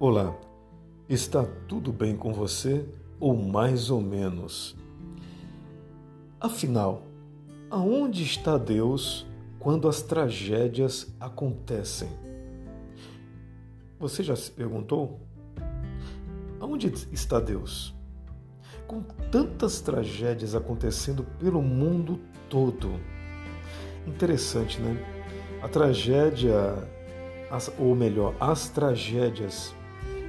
Olá, está tudo bem com você ou mais ou menos? Afinal, aonde está Deus quando as tragédias acontecem? Você já se perguntou? Aonde está Deus? Com tantas tragédias acontecendo pelo mundo todo. Interessante, né? A tragédia, ou melhor, as tragédias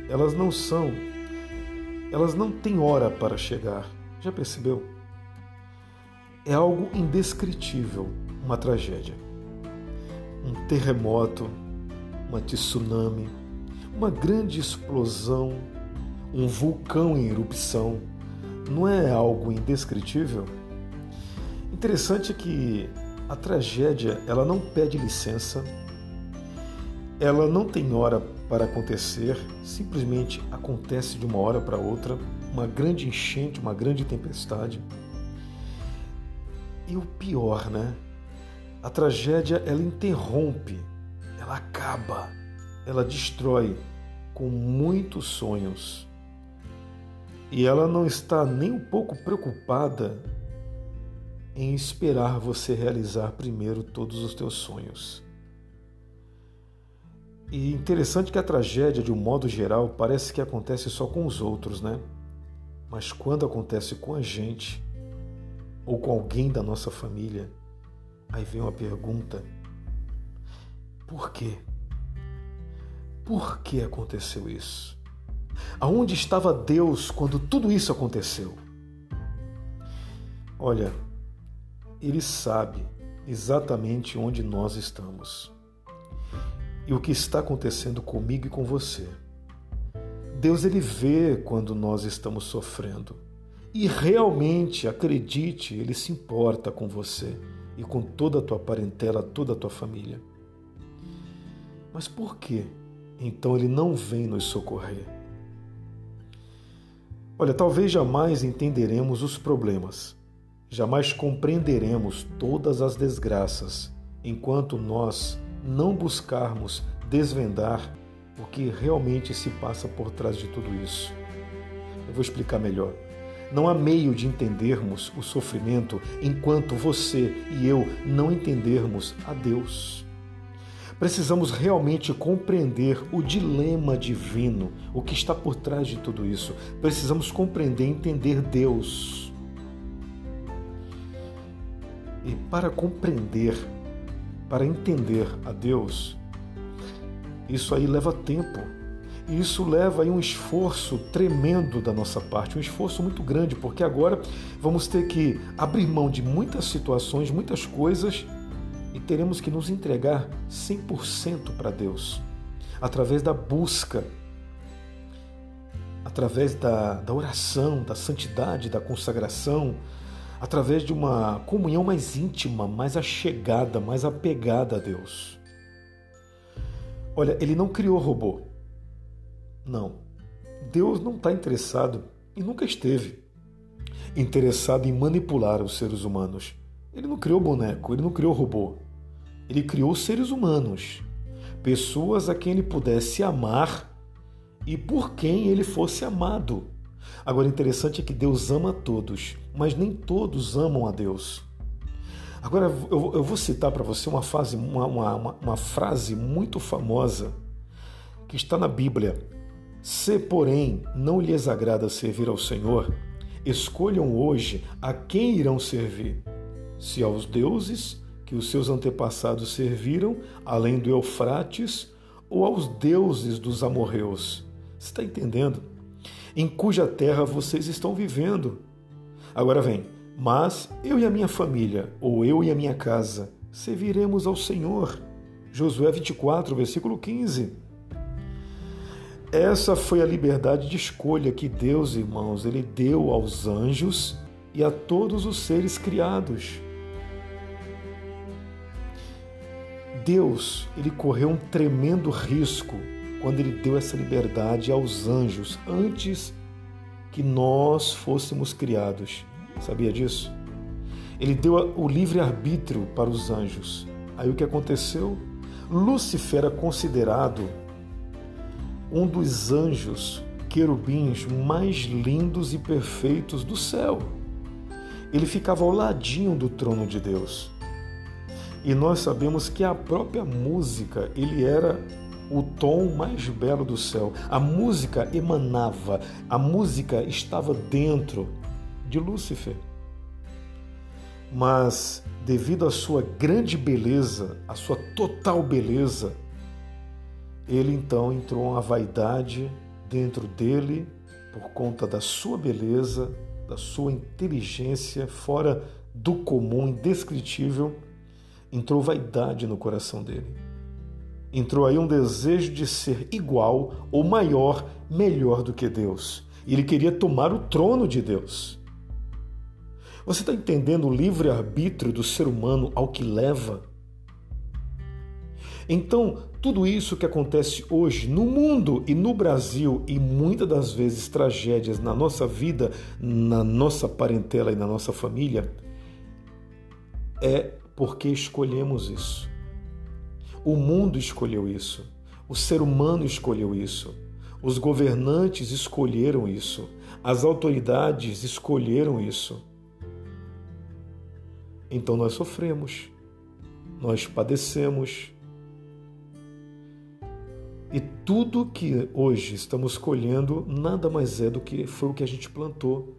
elas não são, elas não têm hora para chegar. Já percebeu? É algo indescritível, uma tragédia. Um terremoto, uma tsunami, uma grande explosão, um vulcão em erupção. Não é algo indescritível? Interessante que a tragédia, ela não pede licença, ela não tem hora para acontecer, simplesmente acontece de uma hora para outra, uma grande enchente, uma grande tempestade. E o pior, né? A tragédia ela interrompe, ela acaba, ela destrói com muitos sonhos. E ela não está nem um pouco preocupada em esperar você realizar primeiro todos os teus sonhos. E interessante que a tragédia, de um modo geral, parece que acontece só com os outros, né? Mas quando acontece com a gente, ou com alguém da nossa família, aí vem uma pergunta: por quê? Por que aconteceu isso? Aonde estava Deus quando tudo isso aconteceu? Olha, Ele sabe exatamente onde nós estamos e o que está acontecendo comigo e com você. Deus ele vê quando nós estamos sofrendo e realmente, acredite, ele se importa com você e com toda a tua parentela, toda a tua família. Mas por que então ele não vem nos socorrer? Olha, talvez jamais entenderemos os problemas, jamais compreenderemos todas as desgraças enquanto nós não buscarmos desvendar o que realmente se passa por trás de tudo isso. Eu vou explicar melhor. Não há meio de entendermos o sofrimento enquanto você e eu não entendermos a Deus. Precisamos realmente compreender o dilema divino, o que está por trás de tudo isso. Precisamos compreender e entender Deus. E para compreender para entender a Deus, isso aí leva tempo. E isso leva aí um esforço tremendo da nossa parte, um esforço muito grande, porque agora vamos ter que abrir mão de muitas situações, muitas coisas e teremos que nos entregar 100% para Deus, através da busca, através da, da oração, da santidade, da consagração, através de uma comunhão mais íntima, mais achegada, mais apegada a Deus. Olha, ele não criou robô. Não. Deus não está interessado e nunca esteve interessado em manipular os seres humanos. Ele não criou boneco, ele não criou robô. Ele criou seres humanos, pessoas a quem ele pudesse amar e por quem ele fosse amado. Agora, interessante é que Deus ama todos, mas nem todos amam a Deus. Agora, eu, vou citar para você uma, fase, uma, uma, uma frase muito famosa que está na Bíblia. Se, porém, não lhes agrada servir ao Senhor, escolham hoje a quem irão servir: se aos deuses que os seus antepassados serviram, além do Eufrates, ou aos deuses dos amorreus. Você está entendendo? Em cuja terra vocês estão vivendo. Agora vem, mas eu e a minha família, ou eu e a minha casa, serviremos ao Senhor. Josué 24, versículo 15. Essa foi a liberdade de escolha que Deus, irmãos, ele deu aos anjos e a todos os seres criados. Deus, ele correu um tremendo risco quando ele deu essa liberdade aos anjos antes que nós fôssemos criados. Sabia disso? Ele deu o livre-arbítrio para os anjos. Aí o que aconteceu? Lúcifer era considerado um dos anjos querubins mais lindos e perfeitos do céu. Ele ficava ao ladinho do trono de Deus. E nós sabemos que a própria música, ele era o tom mais belo do céu. A música emanava, a música estava dentro de Lúcifer. Mas, devido à sua grande beleza, à sua total beleza, ele então entrou uma vaidade dentro dele por conta da sua beleza, da sua inteligência fora do comum, indescritível, entrou vaidade no coração dele. Entrou aí um desejo de ser igual ou maior, melhor do que Deus. Ele queria tomar o trono de Deus. Você está entendendo o livre-arbítrio do ser humano ao que leva? Então, tudo isso que acontece hoje no mundo e no Brasil, e muitas das vezes tragédias na nossa vida, na nossa parentela e na nossa família, é porque escolhemos isso. O mundo escolheu isso. O ser humano escolheu isso. Os governantes escolheram isso. As autoridades escolheram isso. Então nós sofremos, nós padecemos, e tudo que hoje estamos colhendo nada mais é do que foi o que a gente plantou.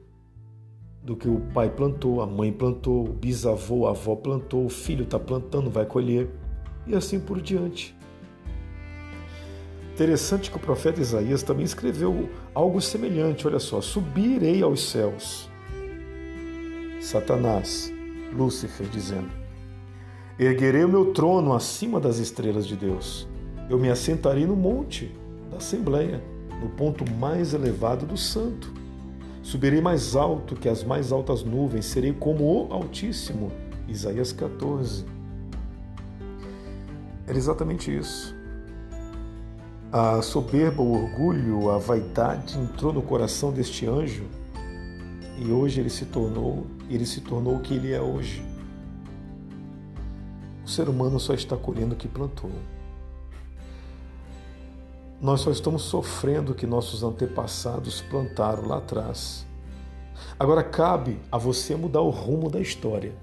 Do que o pai plantou, a mãe plantou, o bisavô, a avó plantou, o filho está plantando, vai colher. E assim por diante. Interessante que o profeta Isaías também escreveu algo semelhante. Olha só: subirei aos céus. Satanás, Lúcifer, dizendo: Erguerei o meu trono acima das estrelas de Deus eu me assentarei no monte da Assembleia, no ponto mais elevado do santo. Subirei mais alto que as mais altas nuvens, serei como o Altíssimo. Isaías 14. Era exatamente isso. A soberba, o orgulho, a vaidade entrou no coração deste anjo e hoje ele se tornou, ele se tornou o que ele é hoje. O ser humano só está colhendo o que plantou. Nós só estamos sofrendo o que nossos antepassados plantaram lá atrás. Agora cabe a você mudar o rumo da história.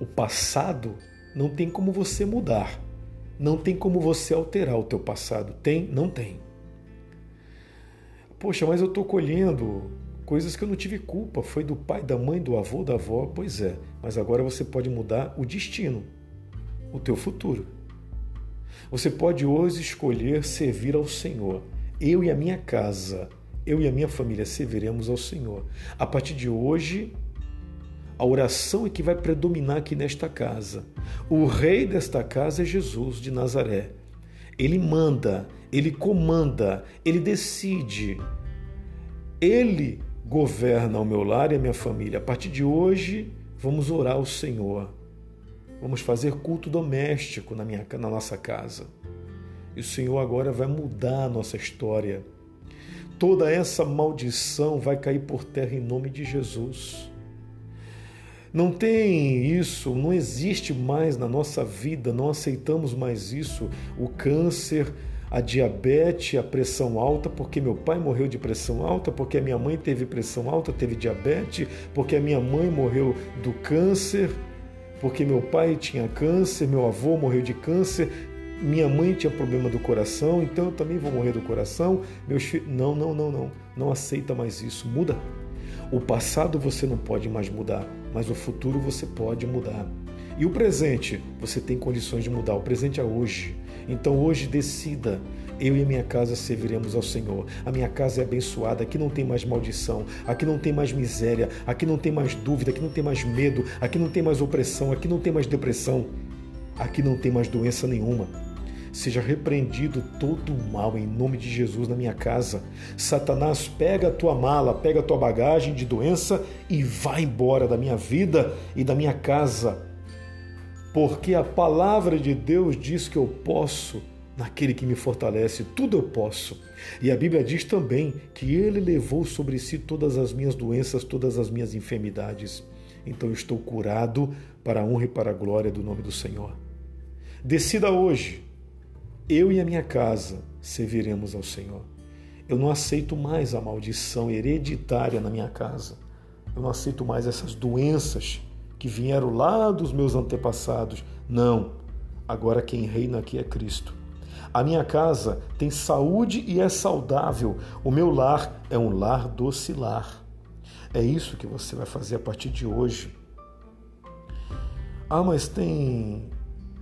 O passado não tem como você mudar. Não tem como você alterar o teu passado. Tem? Não tem. Poxa, mas eu estou colhendo coisas que eu não tive culpa. Foi do pai, da mãe, do avô, da avó. Pois é. Mas agora você pode mudar o destino, o teu futuro. Você pode hoje escolher servir ao Senhor. Eu e a minha casa, eu e a minha família serviremos ao Senhor. A partir de hoje, a oração é que vai predominar aqui nesta casa. O rei desta casa é Jesus de Nazaré. Ele manda, ele comanda, ele decide. Ele governa o meu lar e a minha família. A partir de hoje, vamos orar ao Senhor. Vamos fazer culto doméstico na, minha, na nossa casa. E o Senhor agora vai mudar a nossa história. Toda essa maldição vai cair por terra em nome de Jesus. Não tem isso, não existe mais na nossa vida, não aceitamos mais isso. O câncer, a diabetes, a pressão alta, porque meu pai morreu de pressão alta, porque a minha mãe teve pressão alta, teve diabetes, porque a minha mãe morreu do câncer porque meu pai tinha câncer, meu avô morreu de câncer, minha mãe tinha problema do coração, então eu também vou morrer do coração. Meus filhos. Não, não, não, não. Não aceita mais isso. Muda. O passado você não pode mais mudar, mas o futuro você pode mudar. E o presente, você tem condições de mudar. O presente é hoje. Então hoje decida eu e a minha casa serviremos ao Senhor. A minha casa é abençoada, aqui não tem mais maldição, aqui não tem mais miséria, aqui não tem mais dúvida, aqui não tem mais medo, aqui não tem mais opressão, aqui não tem mais depressão, aqui não tem mais doença nenhuma. Seja repreendido todo o mal em nome de Jesus na minha casa. Satanás, pega a tua mala, pega a tua bagagem de doença e vai embora da minha vida e da minha casa. Porque a palavra de Deus diz que eu posso naquele que me fortalece, tudo eu posso. E a Bíblia diz também que ele levou sobre si todas as minhas doenças, todas as minhas enfermidades. Então eu estou curado para a honra e para a glória do nome do Senhor. Decida hoje, eu e a minha casa serviremos ao Senhor. Eu não aceito mais a maldição hereditária na minha casa. Eu não aceito mais essas doenças que vieram lá dos meus antepassados. Não. Agora quem reina aqui é Cristo. A minha casa tem saúde e é saudável. O meu lar é um lar docilar. É isso que você vai fazer a partir de hoje. Ah, mas tem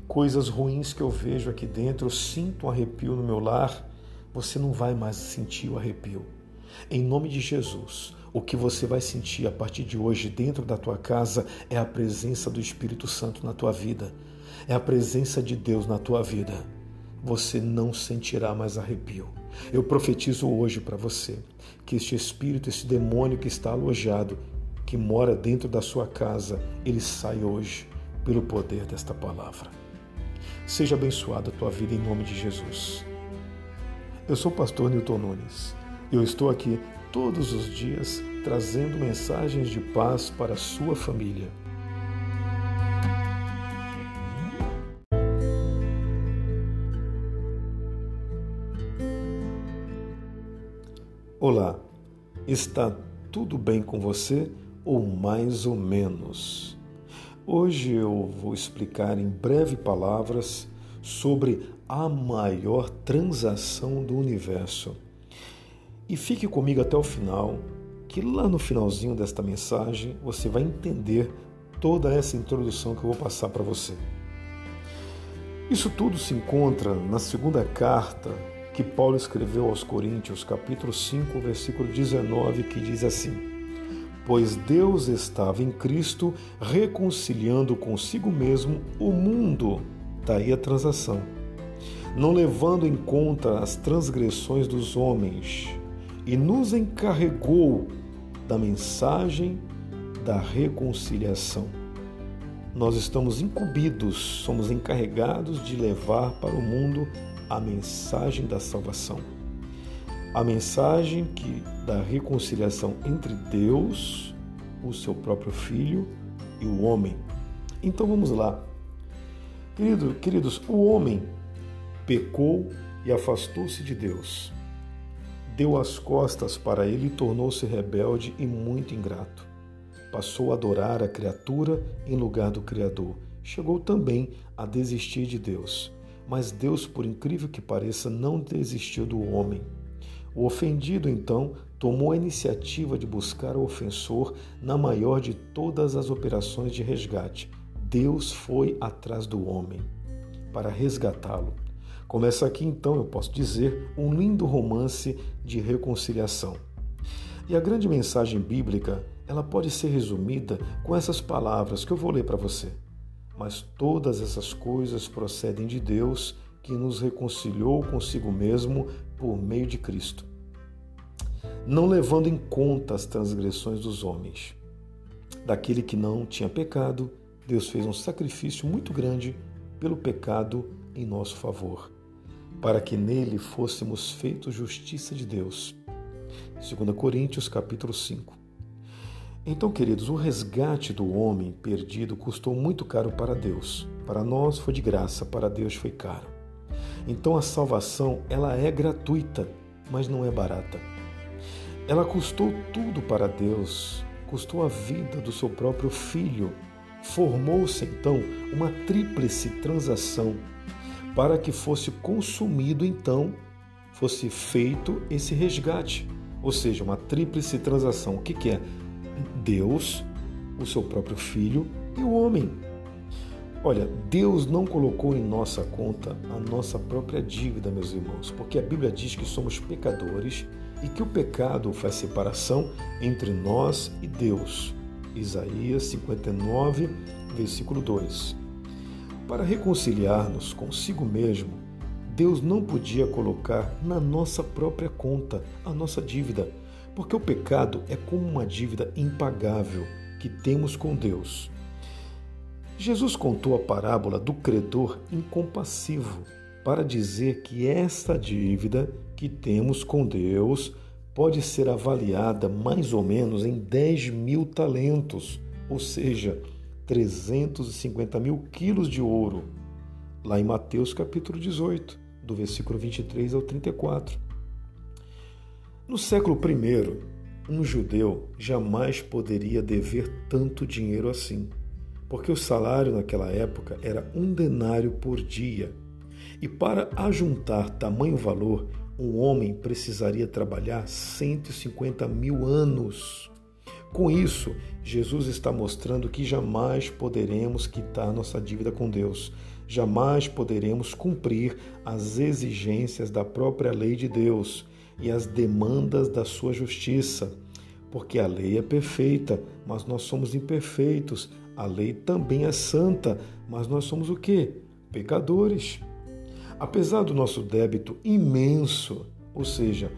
coisas ruins que eu vejo aqui dentro, eu sinto um arrepio no meu lar. Você não vai mais sentir o arrepio. Em nome de Jesus, o que você vai sentir a partir de hoje dentro da tua casa é a presença do Espírito Santo na tua vida. É a presença de Deus na tua vida. Você não sentirá mais arrepio. Eu profetizo hoje para você que este espírito, esse demônio que está alojado, que mora dentro da sua casa, ele sai hoje pelo poder desta palavra. Seja abençoada a tua vida em nome de Jesus. Eu sou o pastor Newton Nunes. Eu estou aqui todos os dias trazendo mensagens de paz para a sua família. Olá, está tudo bem com você ou mais ou menos? Hoje eu vou explicar em breve palavras sobre a maior transação do universo. E fique comigo até o final, que lá no finalzinho desta mensagem você vai entender toda essa introdução que eu vou passar para você. Isso tudo se encontra na segunda carta que Paulo escreveu aos Coríntios, capítulo 5, versículo 19, que diz assim: Pois Deus estava em Cristo reconciliando consigo mesmo o mundo, daí a transação, não levando em conta as transgressões dos homens, e nos encarregou da mensagem da reconciliação. Nós estamos incumbidos, somos encarregados de levar para o mundo a mensagem da salvação. A mensagem que da reconciliação entre Deus, o seu próprio filho e o homem. Então vamos lá. Querido, queridos, o homem pecou e afastou-se de Deus. Deu as costas para ele e tornou-se rebelde e muito ingrato. Passou a adorar a criatura em lugar do Criador. Chegou também a desistir de Deus mas Deus, por incrível que pareça, não desistiu do homem. O ofendido, então, tomou a iniciativa de buscar o ofensor na maior de todas as operações de resgate. Deus foi atrás do homem para resgatá-lo. Começa aqui, então, eu posso dizer, um lindo romance de reconciliação. E a grande mensagem bíblica, ela pode ser resumida com essas palavras que eu vou ler para você. Mas todas essas coisas procedem de Deus, que nos reconciliou consigo mesmo por meio de Cristo, não levando em conta as transgressões dos homens. Daquele que não tinha pecado, Deus fez um sacrifício muito grande pelo pecado em nosso favor, para que nele fôssemos feitos justiça de Deus. 2 Coríntios capítulo 5. Então, queridos, o resgate do homem perdido custou muito caro para Deus. Para nós foi de graça, para Deus foi caro. Então a salvação, ela é gratuita, mas não é barata. Ela custou tudo para Deus, custou a vida do seu próprio filho. Formou-se então uma tríplice transação para que fosse consumido então, fosse feito esse resgate. Ou seja, uma tríplice transação. O que, que é? Deus, o seu próprio Filho e o homem. Olha, Deus não colocou em nossa conta a nossa própria dívida, meus irmãos, porque a Bíblia diz que somos pecadores e que o pecado faz separação entre nós e Deus. Isaías 59, versículo 2. Para reconciliar-nos consigo mesmo, Deus não podia colocar na nossa própria conta a nossa dívida porque o pecado é como uma dívida impagável que temos com Deus. Jesus contou a parábola do credor incompassivo para dizer que esta dívida que temos com Deus pode ser avaliada mais ou menos em 10 mil talentos, ou seja, 350 mil quilos de ouro. Lá em Mateus capítulo 18, do versículo 23 ao 34. No século I, um judeu jamais poderia dever tanto dinheiro assim, porque o salário naquela época era um denário por dia. E para ajuntar tamanho valor, um homem precisaria trabalhar 150 mil anos. Com isso, Jesus está mostrando que jamais poderemos quitar nossa dívida com Deus, jamais poderemos cumprir as exigências da própria lei de Deus e as demandas da sua justiça. Porque a lei é perfeita, mas nós somos imperfeitos. A lei também é santa, mas nós somos o quê? Pecadores. Apesar do nosso débito imenso, ou seja,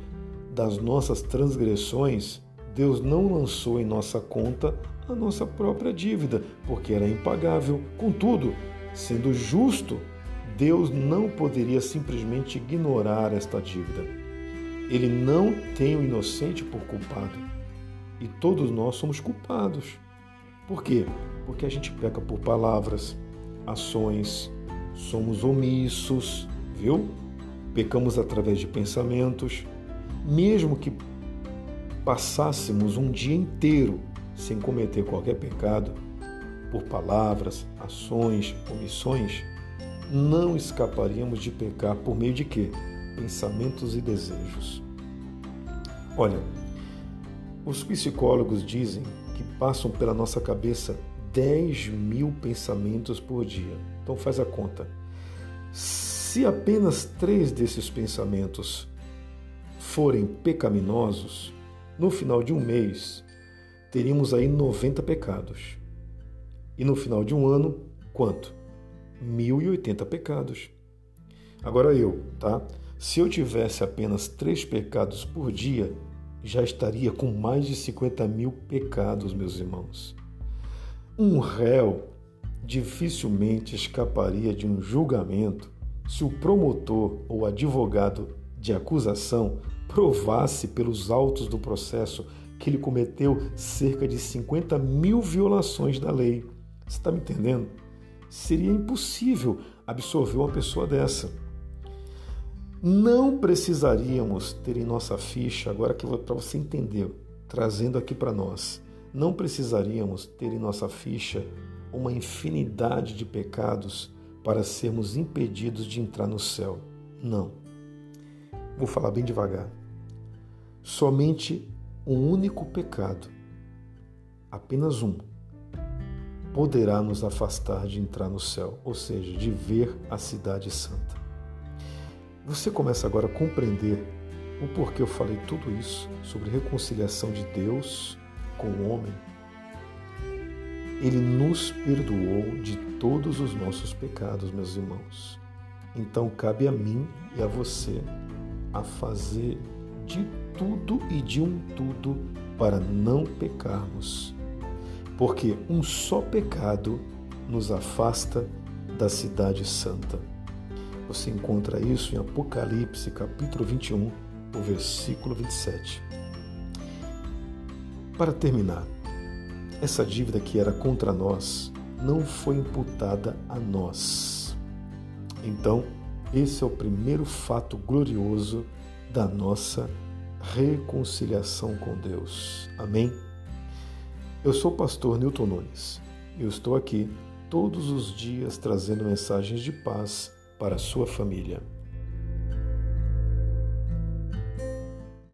das nossas transgressões, Deus não lançou em nossa conta a nossa própria dívida, porque era impagável. Contudo, sendo justo, Deus não poderia simplesmente ignorar esta dívida. Ele não tem o inocente por culpado. E todos nós somos culpados. Por quê? Porque a gente peca por palavras, ações, somos omissos, viu? Pecamos através de pensamentos. Mesmo que passássemos um dia inteiro sem cometer qualquer pecado, por palavras, ações, omissões, não escaparíamos de pecar por meio de quê? pensamentos e desejos. Olha, os psicólogos dizem que passam pela nossa cabeça 10 mil pensamentos por dia. Então faz a conta. Se apenas três desses pensamentos forem pecaminosos, no final de um mês teríamos aí 90 pecados. E no final de um ano, quanto? 1080 pecados. Agora eu, tá? Se eu tivesse apenas três pecados por dia, já estaria com mais de 50 mil pecados, meus irmãos. Um réu dificilmente escaparia de um julgamento se o promotor ou advogado de acusação provasse pelos autos do processo que ele cometeu cerca de 50 mil violações da lei. Você está me entendendo? Seria impossível absolver uma pessoa dessa não precisaríamos ter em nossa ficha, agora que para você entender, trazendo aqui para nós, não precisaríamos ter em nossa ficha uma infinidade de pecados para sermos impedidos de entrar no céu. Não. Vou falar bem devagar. Somente um único pecado, apenas um, poderá nos afastar de entrar no céu, ou seja, de ver a cidade santa. Você começa agora a compreender o porquê eu falei tudo isso sobre reconciliação de Deus com o homem. Ele nos perdoou de todos os nossos pecados, meus irmãos. Então cabe a mim e a você a fazer de tudo e de um tudo para não pecarmos. Porque um só pecado nos afasta da cidade santa. Você encontra isso em Apocalipse, capítulo 21, o versículo 27. Para terminar, essa dívida que era contra nós não foi imputada a nós. Então, esse é o primeiro fato glorioso da nossa reconciliação com Deus. Amém? Eu sou o pastor Newton Nunes eu estou aqui todos os dias trazendo mensagens de paz para sua família.